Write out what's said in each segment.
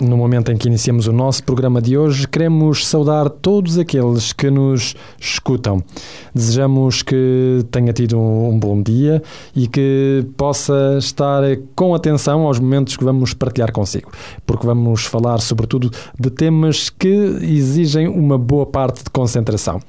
No momento em que iniciamos o nosso programa de hoje, queremos saudar todos aqueles que nos escutam. Desejamos que tenha tido um bom dia e que possa estar com atenção aos momentos que vamos partilhar consigo, porque vamos falar, sobretudo, de temas que exigem uma boa parte de concentração.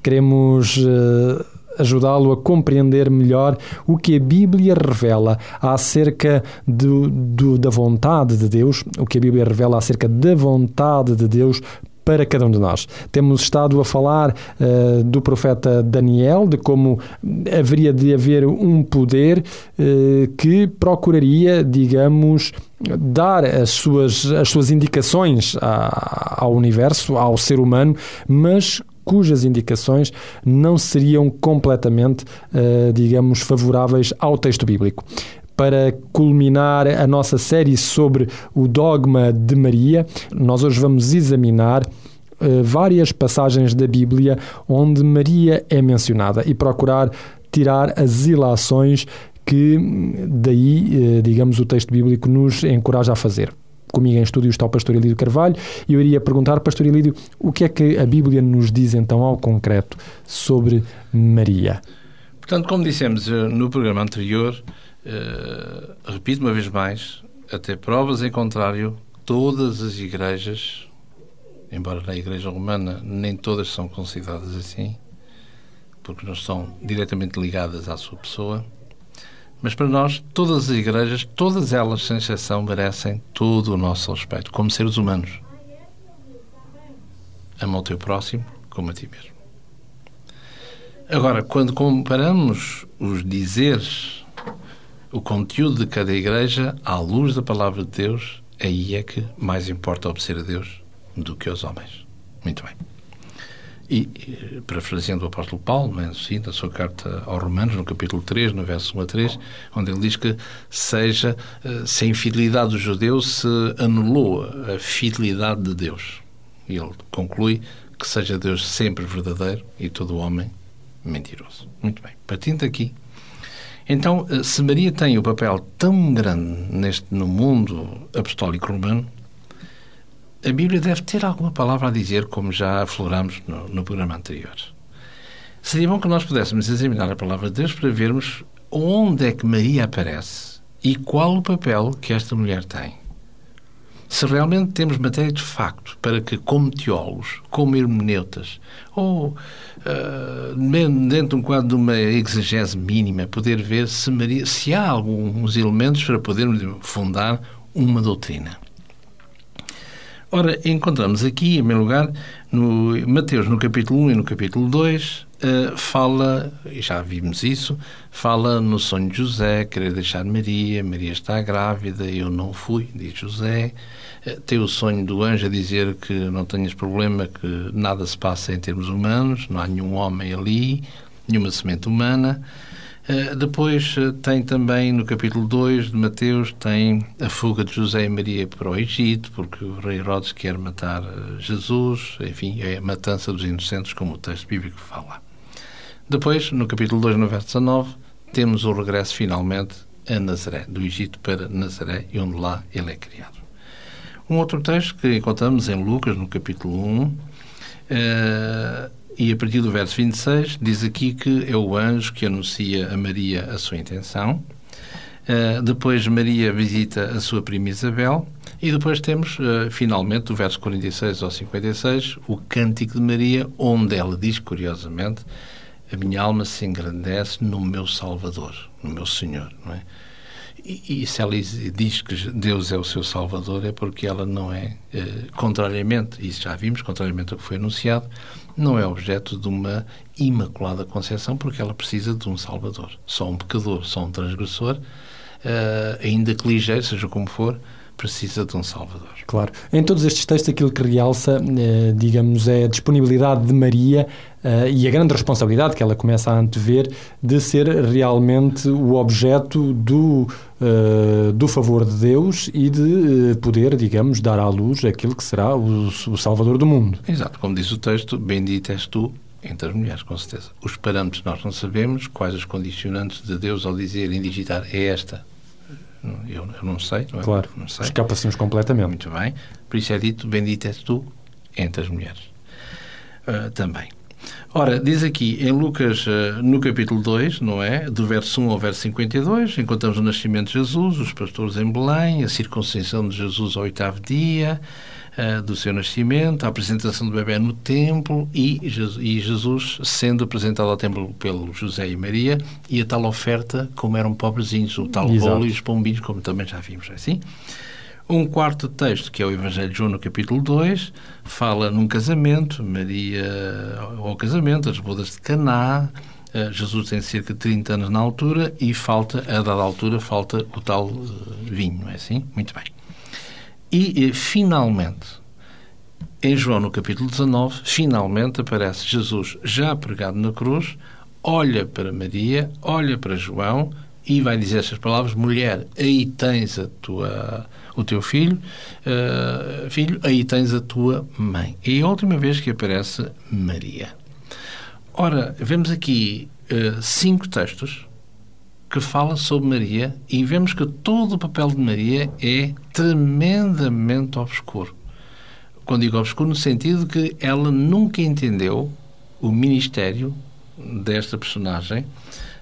Queremos. Uh, ajudá-lo a compreender melhor o que a Bíblia revela acerca do, do, da vontade de Deus, o que a Bíblia revela acerca da vontade de Deus para cada um de nós. Temos estado a falar uh, do profeta Daniel, de como haveria de haver um poder uh, que procuraria, digamos, dar as suas, as suas indicações a, ao universo, ao ser humano, mas cujas indicações não seriam completamente, uh, digamos, favoráveis ao texto bíblico para culminar a nossa série sobre o dogma de Maria, nós hoje vamos examinar uh, várias passagens da Bíblia onde Maria é mencionada e procurar tirar as ilações que daí, uh, digamos, o texto bíblico nos encoraja a fazer. Comigo em estúdio está o pastor Elídio Carvalho e eu iria perguntar, pastor Elídio, o que é que a Bíblia nos diz então ao concreto sobre Maria? Portanto, como dissemos eh, no programa anterior, uh, repito uma vez mais, até provas em contrário, todas as igrejas, embora na Igreja Romana nem todas são consideradas assim, porque não estão diretamente ligadas à sua pessoa, mas para nós, todas as igrejas, todas elas, sem exceção, merecem todo o nosso respeito, como seres humanos. Ama o teu próximo como a ti mesmo. Agora, quando comparamos os dizeres, o conteúdo de cada igreja, à luz da palavra de Deus, aí é que mais importa obedecer a Deus do que aos homens. Muito bem. E, parafraseando o apóstolo Paulo, mas, é sim, na sua carta aos Romanos, no capítulo 3, no verso 1 a 3, onde ele diz que seja, eh, se a infidelidade do judeu se anulou a fidelidade de Deus. E ele conclui que seja Deus sempre verdadeiro e todo homem mentiroso. Muito bem. Partindo daqui, então, eh, se Maria tem o um papel tão grande neste, no mundo apostólico romano, a Bíblia deve ter alguma palavra a dizer, como já afloramos no, no programa anterior. Seria bom que nós pudéssemos examinar a palavra de Deus para vermos onde é que Maria aparece e qual o papel que esta mulher tem. Se realmente temos matéria de facto para que, como teólogos, como hermeneutas, ou uh, dentro de um quadro de uma exegese mínima, poder ver se, Maria, se há alguns elementos para podermos fundar uma doutrina. Ora, encontramos aqui, em primeiro lugar, no Mateus, no capítulo 1 e no capítulo 2, uh, eh, fala, e já vimos isso, fala no sonho de José, querer deixar Maria, Maria está grávida, eu não fui, diz José. Uh, tem o sonho do anjo a dizer que não tenhas problema, que nada se passa em termos humanos, não há nenhum homem ali, nenhuma semente humana. Eh, depois eh, tem também, no capítulo 2 de Mateus, tem a fuga de José e Maria para o Egito, porque o rei Herodes quer matar eh, Jesus, enfim, é a matança dos inocentes, como o texto bíblico fala. Depois, no capítulo 2, no verso 19, temos o regresso finalmente a Nazaré, do Egito para Nazaré, e onde lá ele é criado. Um outro texto que encontramos em Lucas, no capítulo 1, e a partir do verso 26 diz aqui que é o anjo que anuncia a Maria a sua intenção. Uh, depois Maria visita a sua prima Isabel. E depois temos, uh, finalmente, do verso 46 ao 56, o Cântico de Maria, onde ela diz, curiosamente, a minha alma se engrandece no meu Salvador, no meu Senhor, não é? E, e se ela diz que Deus é o seu Salvador, é porque ela não é, uh, contrariamente, isso já vimos, contrariamente ao que foi anunciado, não é objeto de uma imaculada concepção, porque ela precisa de um Salvador. Só um pecador, só um transgressor, uh, ainda que ligeiro, seja como for, precisa de um Salvador. Claro. Em todos estes textos, aquilo que realça, eh, digamos, é a disponibilidade de Maria eh, e a grande responsabilidade que ela começa a antever de ser realmente o objeto do, eh, do favor de Deus e de poder, digamos, dar à luz aquilo que será o, o Salvador do mundo. Exato. Como diz o texto, bendito és tu entre as mulheres, com certeza. Os parâmetros nós não sabemos, quais os condicionantes de Deus ao dizer, indigitar, é esta. Eu, eu não sei, não é? Claro, escapa-se-nos completamente. Muito bem. Por isso é dito, bendito és tu entre as mulheres. Uh, também. Ora, diz aqui em Lucas, uh, no capítulo 2, não é? Do verso 1 ao verso 52, encontramos o nascimento de Jesus, os pastores em Belém, a circuncisão de Jesus ao oitavo dia, uh, do seu nascimento, a apresentação do bebê no templo e, e Jesus sendo apresentado ao templo pelo José e Maria e a tal oferta, como eram pobrezinhos, o tal Exato. bolo e os pombinhos, como também já vimos, é assim? Um quarto texto, que é o Evangelho de João, no capítulo 2, fala num casamento, Maria ao casamento, as bodas de Caná, eh, Jesus tem cerca de 30 anos na altura e falta, a dada altura, falta o tal eh, vinho, não é assim? Muito bem. E, finalmente, em João, no capítulo 19, finalmente aparece Jesus já pregado na cruz, olha para Maria, olha para João e vai dizer estas palavras: Mulher, aí tens a tua, o teu filho, uh, filho, aí tens a tua mãe. É a última vez que aparece Maria. Ora, vemos aqui uh, cinco textos que falam sobre Maria e vemos que todo o papel de Maria é tremendamente obscuro. Quando digo obscuro, no sentido que ela nunca entendeu o ministério desta personagem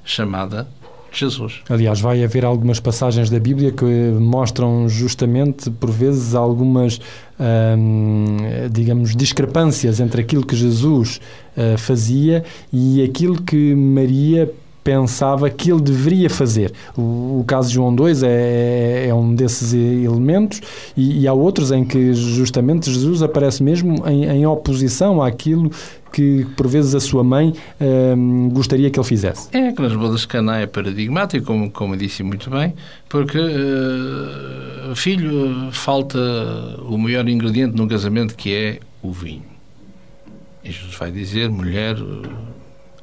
chamada Jesus. Aliás, vai haver algumas passagens da Bíblia que mostram justamente, por vezes, algumas, hum, digamos, discrepâncias entre aquilo que Jesus uh, fazia e aquilo que Maria pensava que ele deveria fazer. O, o caso de João 2 é, é, um desses elementos e, e, há outros em que justamente Jesus aparece mesmo em, em oposição àquilo que por vezes a sua mãe hum, gostaria que ele fizesse. É que nas bodas de Caná é paradigmático, como, como disse muito bem, porque uh, filho falta o maior ingrediente num casamento que é o vinho. E Jesus vai dizer, mulher,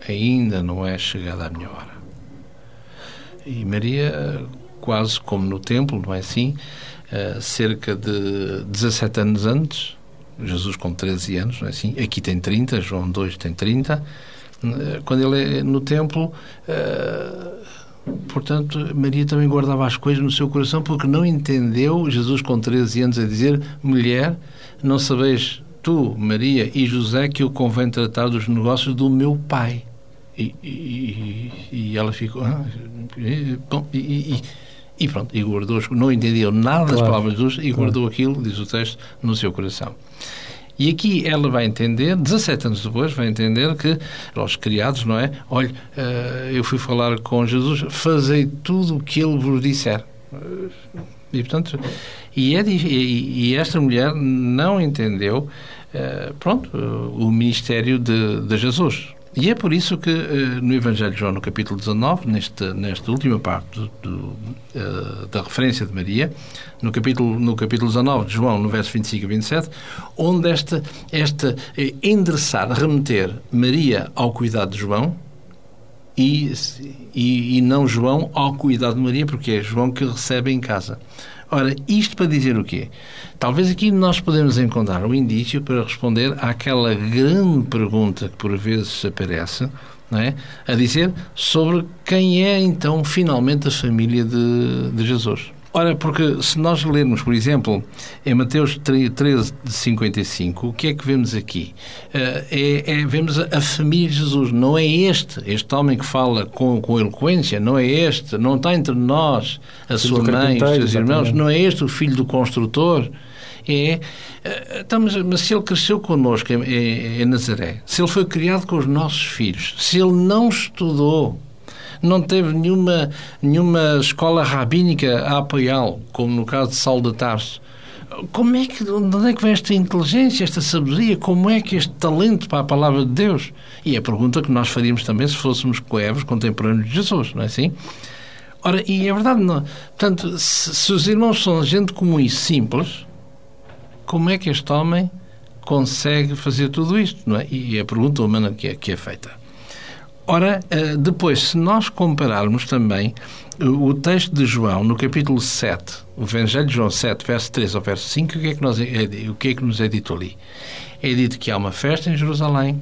ainda não é chegada a minha hora. E Maria, quase como no templo, não é assim? Uh, cerca de 17 anos antes, Jesus com 13 anos, não é assim? Aqui tem 30, João 2 tem 30. Uh, quando ele é no templo, uh, portanto, Maria também guardava as coisas no seu coração porque não entendeu Jesus com 13 anos a dizer: mulher, não sabeis tu, Maria e José, que eu convém tratar dos negócios do meu pai. E, e, e ela ficou. Ah, e, e, pronto, e guardou, não entendeu nada das palavras de Jesus e claro. guardou aquilo, diz o texto, no seu coração. E aqui ela vai entender, 17 anos depois, vai entender que aos criados, não é? Olha, eu fui falar com Jesus, fazei tudo o que ele vos disser. E, portanto, e, é, e, esta mulher não entendeu, pronto, o ministério de, de Jesus. E é por isso que no Evangelho de João, no capítulo 19, nesta, nesta última parte do, do, da referência de Maria, no capítulo, no capítulo 19 de João, no verso 25 e 27, onde esta, esta endereçar, remeter Maria ao cuidado de João e, e, e não João ao cuidado de Maria, porque é João que recebe em casa. Ora, isto para dizer o quê? Talvez aqui nós podemos encontrar um indício para responder àquela grande pergunta que por vezes aparece, não é? a dizer sobre quem é então finalmente a família de, de Jesus. Ora, porque se nós lermos, por exemplo, em Mateus 13, 55, o que é que vemos aqui? Uh, é, é, vemos a, família de Jesus. Não é este, este homem que fala com, com eloquência, não é este, não está entre nós a filho sua mãe, os seus irmãos, não é este o filho do construtor. É, estamos, mas se ele cresceu connosco em, em, em Nazaré, se ele foi criado com os nossos filhos, se ele não estudou não teve nenhuma, nenhuma escola rabínica a apoiá-lo, como no caso de Saulo de Tarso. Como é que, de onde é que vem esta inteligência, esta sabedoria? Como é que este talento para a palavra de Deus? E é a pergunta que nós faríamos também se fôssemos coevos contemporâneos de Jesus, não é assim? Ora, e é verdade, não. Portanto, se, se os irmãos são gente comum e simples, como é que este homem consegue fazer tudo isto, não é? E é a pergunta humana que é, que é feita. Ora, eh, depois, se nós compararmos também eh, o texto de João, no capítulo 7, o Evangelho de João 7, verso 3 ao verso 5, o que é que, nós, é, o que, é que nos é dito ali? É dito que há uma festa em Jerusalém,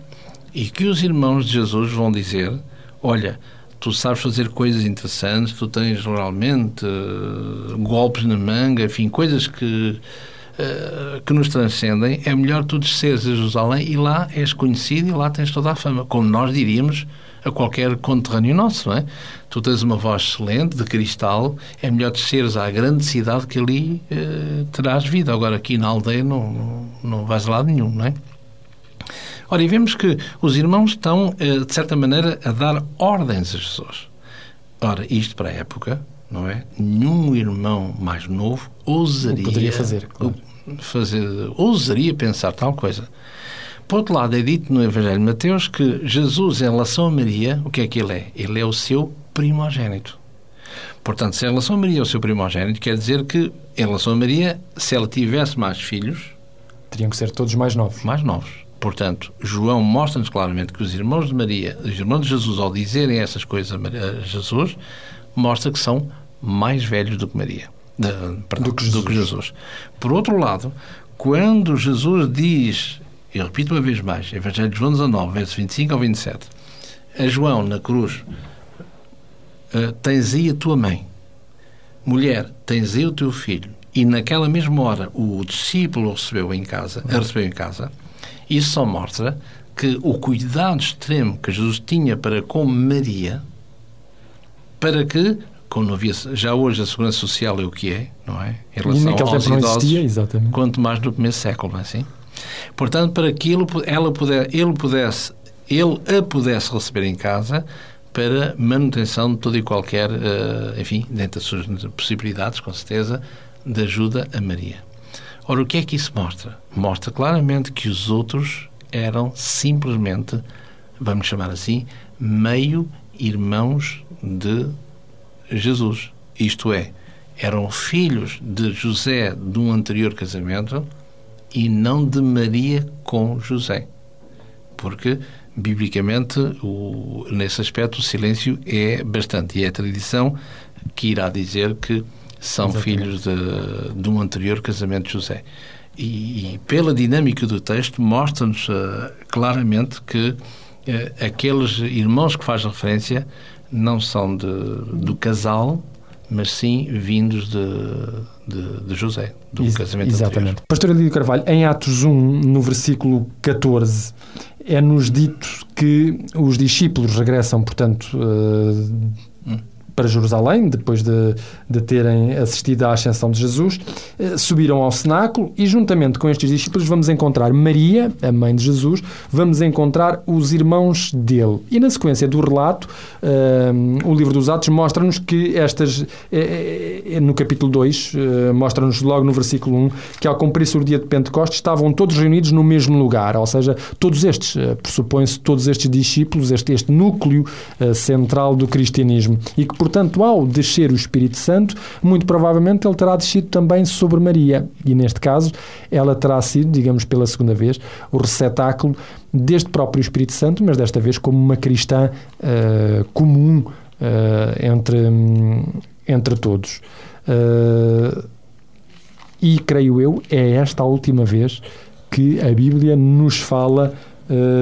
e que os irmãos de Jesus vão dizer: Olha, tu sabes fazer coisas interessantes, tu tens realmente uh, golpes na manga, enfim, coisas que, uh, que nos transcendem. É melhor tu desceres a Jerusalém e lá és conhecido e lá tens toda a fama, como nós diríamos a qualquer conterrâneo nosso, não é? Tu tens uma voz excelente, de cristal, é melhor desceres à grande cidade que ali uh, terás vida. Agora, aqui na aldeia não, não, não vais a lado nenhum, não é? Ora, e vemos que os irmãos estão, uh, de certa maneira, a dar ordens a Jesus. Ora, isto para a época, não é? Nenhum irmão mais novo ousaria... O poderia fazer, claro. Fazer, ousaria pensar tal coisa. Por outro lado, é dito no Evangelho de Mateus que Jesus, em relação a Maria, o que é que ele é? Ele é o seu primogênito. Portanto, se em relação a Maria é o seu primogênito, quer dizer que, em relação a Maria, se ela tivesse mais filhos... Teriam que ser todos mais novos. Mais novos. Portanto, João mostra-nos claramente que os irmãos de Maria, os irmãos de Jesus, ao dizerem essas coisas a Jesus, mostra que são mais velhos do que Maria. De, perdão, do, que do que Jesus. Por outro lado, quando Jesus diz e repito uma vez mais, Evangelho de João 19, versos 25 ao 27. A João, na cruz, uh, tens aí a tua mãe. Mulher, tens aí o teu filho. E naquela mesma hora o discípulo recebeu em casa, a recebeu em casa. Isso só mostra que o cuidado extremo que Jesus tinha para com Maria, para que, como havia, já hoje a segurança social é o que é, não é? Em relação aos idosos, existia, quanto mais no começo século, não é assim? Portanto, para que ele, ela puder, ele pudesse, ele a pudesse receber em casa para manutenção de toda e qualquer, uh, enfim, dentro das suas possibilidades, com certeza, de ajuda a Maria. Ora, o que é que isso mostra? Mostra claramente que os outros eram simplesmente, vamos chamar assim, meio irmãos de Jesus. Isto é, eram filhos de José de um anterior casamento e não de Maria com José. Porque, biblicamente, o, nesse aspecto, o silêncio é bastante. E é a tradição que irá dizer que são Exatamente. filhos de, de, um anterior casamento de José. E, e pela dinâmica do texto, mostra-nos uh, claramente que uh, aqueles irmãos que faz referência não são de, do casal, mas sim vindos de, de, de José, do Ex casamento Exatamente. Anterior. Pastor Elídio Carvalho, em Atos 1, no versículo 14, é-nos dito que os discípulos regressam, portanto, uh, para Jerusalém, depois de, de terem assistido à ascensão de Jesus, eh, subiram ao cenáculo e, juntamente com estes discípulos, vamos encontrar Maria, a mãe de Jesus, vamos encontrar os irmãos dele. E na sequência do relato, uh, o livro dos Atos mostra-nos que estas, uh, no capítulo 2, uh, mostra-nos logo no versículo 1, que ao cumprir-se o dia de Pentecostes estavam todos reunidos no mesmo lugar, ou seja, todos estes, pressupõe-se todos estes discípulos, este, este núcleo central do cristianismo, e que, por portanto, ao descer o Espírito Santo, muito provavelmente ele terá descido também sobre Maria. E neste caso, ela terá sido, digamos pela segunda vez, o receptáculo deste próprio Espírito Santo, mas desta vez como uma cristã uh, comum uh, entre, um, entre todos. Uh, e creio eu, é esta a última vez que a Bíblia nos fala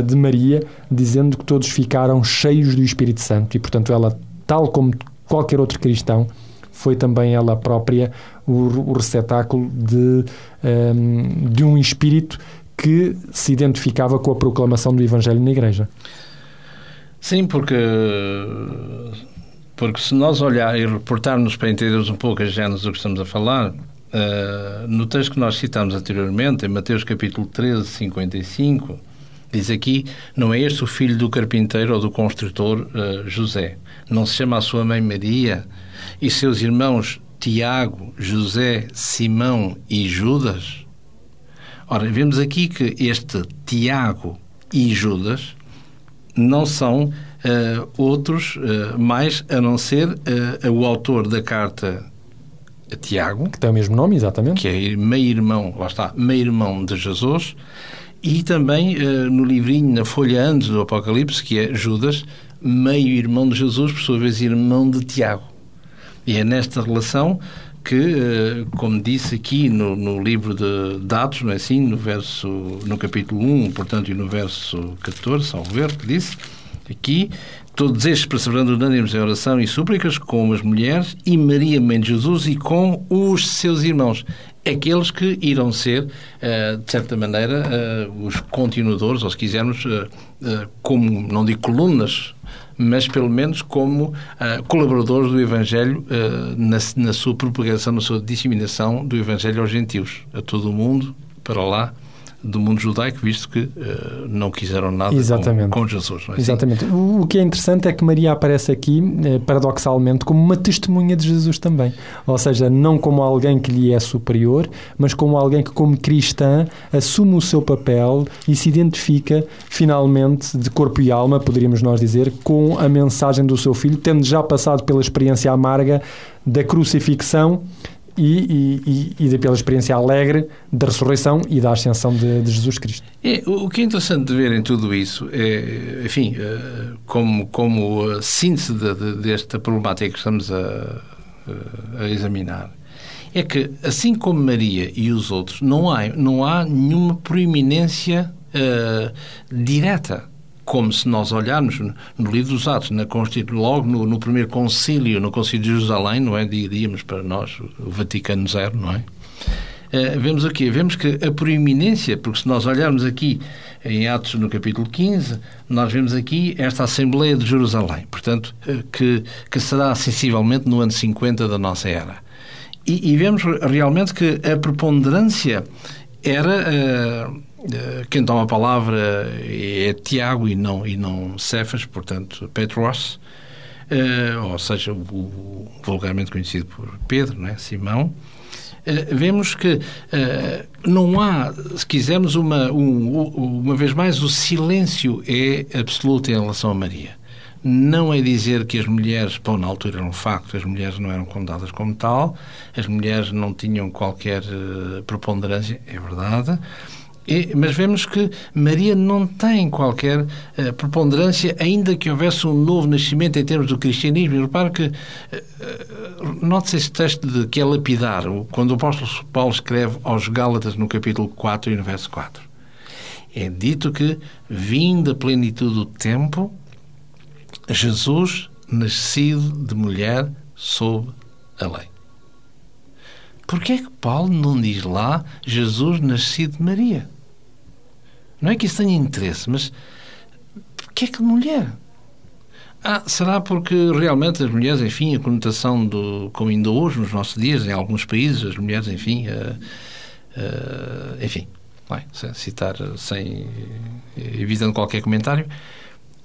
de Maria, dizendo que todos ficaram cheios do Espírito Santo e, portanto, ela, tal como qualquer outro cristão, foi também ela própria o, o receptáculo de, um, ehm, de um espírito que se identificava com a proclamação do Evangelho na Igreja. Sim, porque, porque se nós olhar e reportarmos para entendermos um pouco as géneros do que estamos a falar, uh, no texto que nós citamos anteriormente, em Mateus capítulo 13, 55, diz aqui, não é este o filho do carpinteiro ou do construtor uh, José, não se chama a sua mãe Maria? E seus irmãos Tiago, José, Simão e Judas? Ora, vemos aqui que este Tiago e Judas não são uh, outros uh, mais a não ser uh, o autor da carta a Tiago, que tem o mesmo nome, exatamente, que é meio-irmão, lá está, meio-irmão de Jesus, e também no livrinho, na folha antes do Apocalipse, que é Judas, meio-irmão de Jesus, por sua vez irmão de Tiago. E é nesta relação que, como disse aqui no, no, livro de Dados, não é assim? No, verso, no capítulo 1, portanto, e no verso 14, salvo ver, que disse aqui, todos estes perseverando unânimes em oração e súplicas com as mulheres e Maria, mãe de Jesus, e com os seus irmãos. Aqueles que irão ser, eh, de certa maneira, eh, os continuadores, ou se quisermos, eh, como, não digo colunas, mas pelo menos como colaboradores do Evangelho na, na sua propagação, na sua disseminação do Evangelho aos gentios, a todo o mundo, para lá do mundo judaico, visto que uh, não quiseram nada com, com, Jesus. É assim? Exatamente. O, o, que é interessante é que Maria aparece aqui, eh, paradoxalmente, como uma testemunha de Jesus também. Ou seja, não como alguém que lhe é superior, mas como alguém que, como cristã, assume o seu papel e se identifica, finalmente, de corpo e alma, poderíamos nós dizer, com a mensagem do seu filho, tendo já passado pela experiência amarga da crucifixão e, e, e, pela experiência alegre da ressurreição e da ascensão de, de Jesus Cristo. É, o que é interessante de ver em tudo isso é, enfim, eh, como, como síntese de, de, desta problemática que estamos a, a, examinar, é que, assim como Maria e os outros, não há, não há nenhuma proeminência uh, direta como se nós olharmos no livro dos Atos, na logo no, no, primeiro concílio, no concílio de Jerusalém, não é? Diríamos para nós o Vaticano Zero, não é? Uh, vemos o quê? Vemos que a proeminência, porque se nós olharmos aqui em Atos no capítulo 15, nós vemos aqui esta Assembleia de Jerusalém, portanto, uh, que, que será sensivelmente no ano 50 da nossa era. E, e vemos realmente que a preponderância era uh, eh, quem toma a palavra é Tiago e não, e não Cefas, portanto, Petros, uh, ou seja, o, vulgarmente conhecido por Pedro, não é? Simão. Uh, vemos que não há, se quisermos, uma, um, uma vez mais, o silêncio é absoluto em relação a Maria. Não é dizer que as mulheres, bom, na altura era um facto, as mulheres não eram contadas como tal, as mulheres não tinham qualquer preponderância, é verdade, e, mas vemos que Maria não tem qualquer uh, preponderância, ainda que houvesse um novo nascimento em termos do cristianismo. E repare que, uh, note-se este texto de que é lapidar, quando o apóstolo Paulo escreve aos Gálatas no capítulo 4 e no verso 4. É dito que, vindo a plenitude do tempo, Jesus, nascido de mulher, sob a lei. Porquê é que Paulo não diz lá Jesus nascido de Maria? Não é que isso tenha interesse, mas que é que mulher? Ah, será porque realmente as mulheres, enfim, a conotação do, como ainda hoje, nos nossos dias, em alguns países, as mulheres, enfim, uh, uh, enfim, vai, citar, sem, evitando qualquer comentário.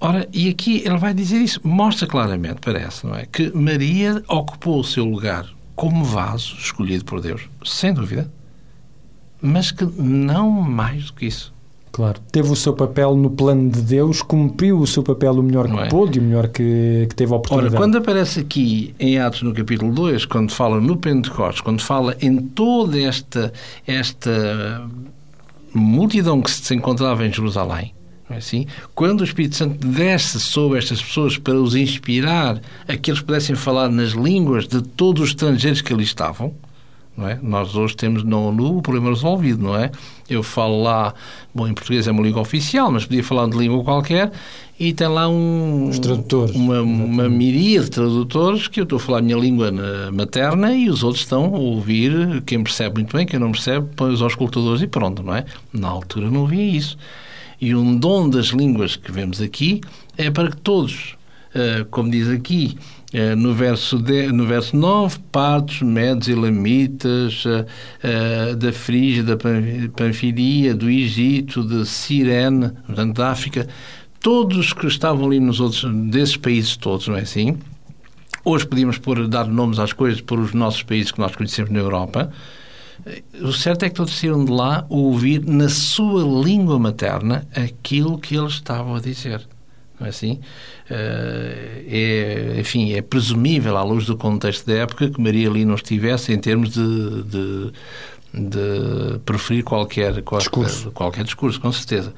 Ora, e aqui ele vai dizer isso, mostra claramente, parece, não é? Que Maria ocupou o seu lugar como vaso escolhido por Deus, sem dúvida, mas que não mais do que isso. Claro. Teve o seu papel no plano de Deus, cumpriu o seu papel o melhor que é? pôde o melhor que, que, teve a oportunidade. Ora, quando aparece aqui em Atos no capítulo 2, quando fala no Pentecostes, quando fala em toda esta, esta multidão que se encontrava em Jerusalém, é assim? Quando o Espírito Santo desce sobre estas pessoas para os inspirar a que eles pudessem falar nas línguas de todos os estrangeiros que ali estavam, não é? Nós hoje temos na ONU o problema resolvido, não é? Eu falo lá, bom, em português é uma língua oficial, mas podia falar de língua qualquer e tem lá um, Os tradutores. uma, uma miríade de tradutores que eu estou a falar a minha língua materna e os outros estão a ouvir, quem percebe muito bem, quem não percebe, põe os auscultadores e pronto, não é? Na altura não havia isso. E um dom das línguas que vemos aqui é para que todos, como diz aqui, eh, no verso, de, no verso 9, partos, medos e lamitas, uh, da Frígia, da Panfilia, do Egito, de Cirene, portanto, da África, todos que estavam ali nos outros, desses países todos, não é assim? Hoje podíamos pôr, dar nomes às coisas por os nossos países que nós conhecemos na Europa. O certo é que todos saíram de lá ouvir na sua língua materna aquilo que eles estavam a dizer assim? Eh, é, enfim, é presumível, à luz do contexto da época, que Maria ali não estivesse em termos de, de, de preferir qualquer, qualquer discurso. qualquer discurso, com certeza.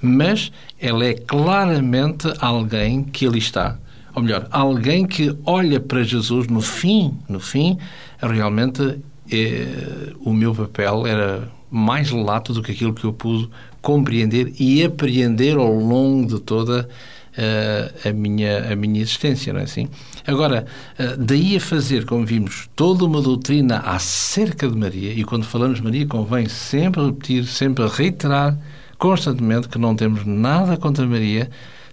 Mas ela é claramente alguém que ali está. ou melhor, alguém que olha para Jesus no fim, no fim, realmente é, o meu papel era mais lato do que aquilo que eu pude compreender e apreender ao longo de toda uh, a, minha, a minha existência, não é assim? Agora, uh, daí a fazer, como vimos, toda uma doutrina acerca de Maria, e quando falamos Maria convém sempre repetir, sempre reiterar constantemente que não temos nada contra Maria,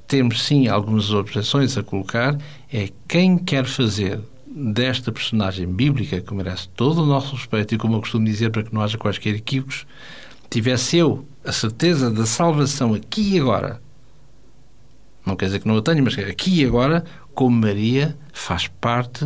temos sim algumas objeções a colocar, é quem quer fazer desta personagem bíblica, que merece todo o nosso respeito e, como eu costumo dizer, para que não haja quaisquer equívocos, tivesse eu a certeza da salvação aqui e agora, não quer dizer que não a tenha, mas aqui e agora, como Maria faz parte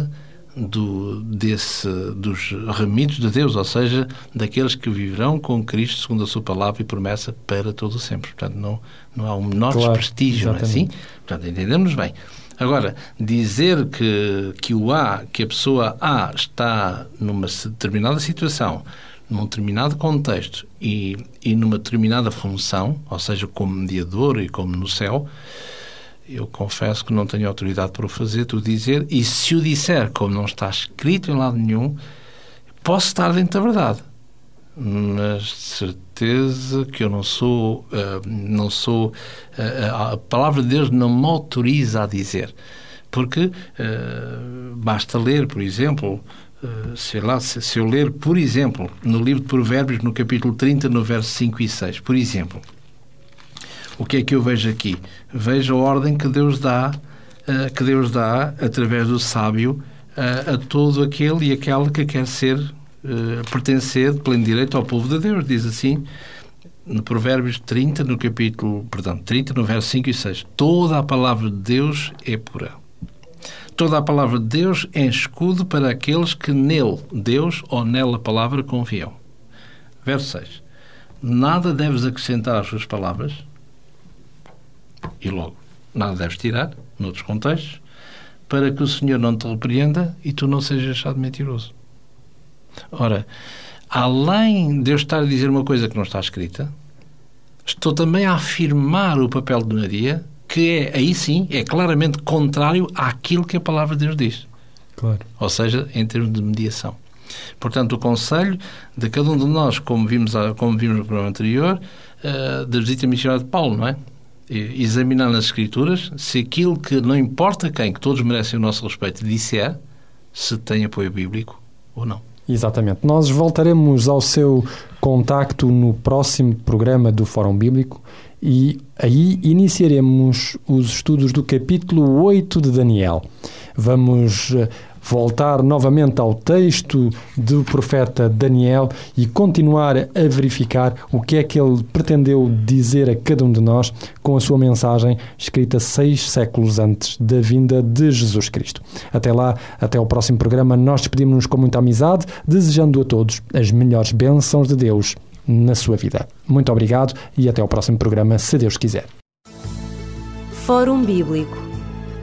do, desse, dos remidos de Deus, ou seja, daqueles que viverão com Cristo segundo a sua palavra e promessa para todo sempre. Portanto, não, não há um menor claro, desprestígio, não é assim? Portanto, entendemos bem. Agora, dizer que, que o A, que a pessoa A está numa determinada situação, num determinado contexto e, e numa determinada função, ou seja, como mediador e como no céu, eu confesso que não tenho autoridade para o fazer, tu dizer, e se o disser, como não está escrito em lado nenhum, posso estar dentro da verdade. Mas de certeza que eu não sou, uh, não sou, uh, a palavra de Deus não me autoriza a dizer. Porque uh, basta ler, por exemplo, sei lá, se, se eu ler, por exemplo, no livro de Provérbios, no capítulo 30, no verso 5 e 6, por exemplo, o que é que eu vejo aqui? Vejo a ordem que Deus dá, uh, que Deus dá através do sábio uh, a todo aquele e aquela que quer ser, uh, pertencer de pleno direito ao povo de Deus. Diz assim, no Provérbios 30, no capítulo, perdão, 30, no verso 5 e 6. Toda a palavra de Deus é pura. Toda a palavra de Deus é escudo para aqueles que nele, Deus, ou nela a palavra confiam. Verso 6. Nada deves acrescentar às suas palavras, e logo nada deves tirar, noutros contextos, para que o Senhor não te repreenda e tu não sejas achado mentiroso. Ora, além de eu estar a dizer uma coisa que não está escrita, estou também a afirmar o papel de Maria, que é, aí sim, é claramente contrário àquilo que a palavra de Deus diz. Claro. Ou seja, em termos de mediação. Portanto, o conselho de cada um de nós, como vimos, como vimos no programa anterior, uh, da visita missionária de Paulo, não é? Examinar nas Escrituras se aquilo que não importa quem, que todos merecem o nosso respeito, disser, se tem apoio bíblico ou não. Exatamente. Nós voltaremos ao seu contacto no próximo programa do Fórum Bíblico e aí iniciaremos os estudos do capítulo 8 de Daniel. Vamos eh, voltar novamente ao texto do profeta Daniel e continuar a verificar o que é que ele pretendeu dizer a cada um de nós com a sua mensagem escrita seis séculos antes da vinda de Jesus Cristo. Até lá, até o próximo programa, nós despedimos-nos com muita amizade, desejando a todos as melhores bênçãos de Deus na sua vida. Muito obrigado e até ao próximo programa, se Deus quiser. Fórum Bíblico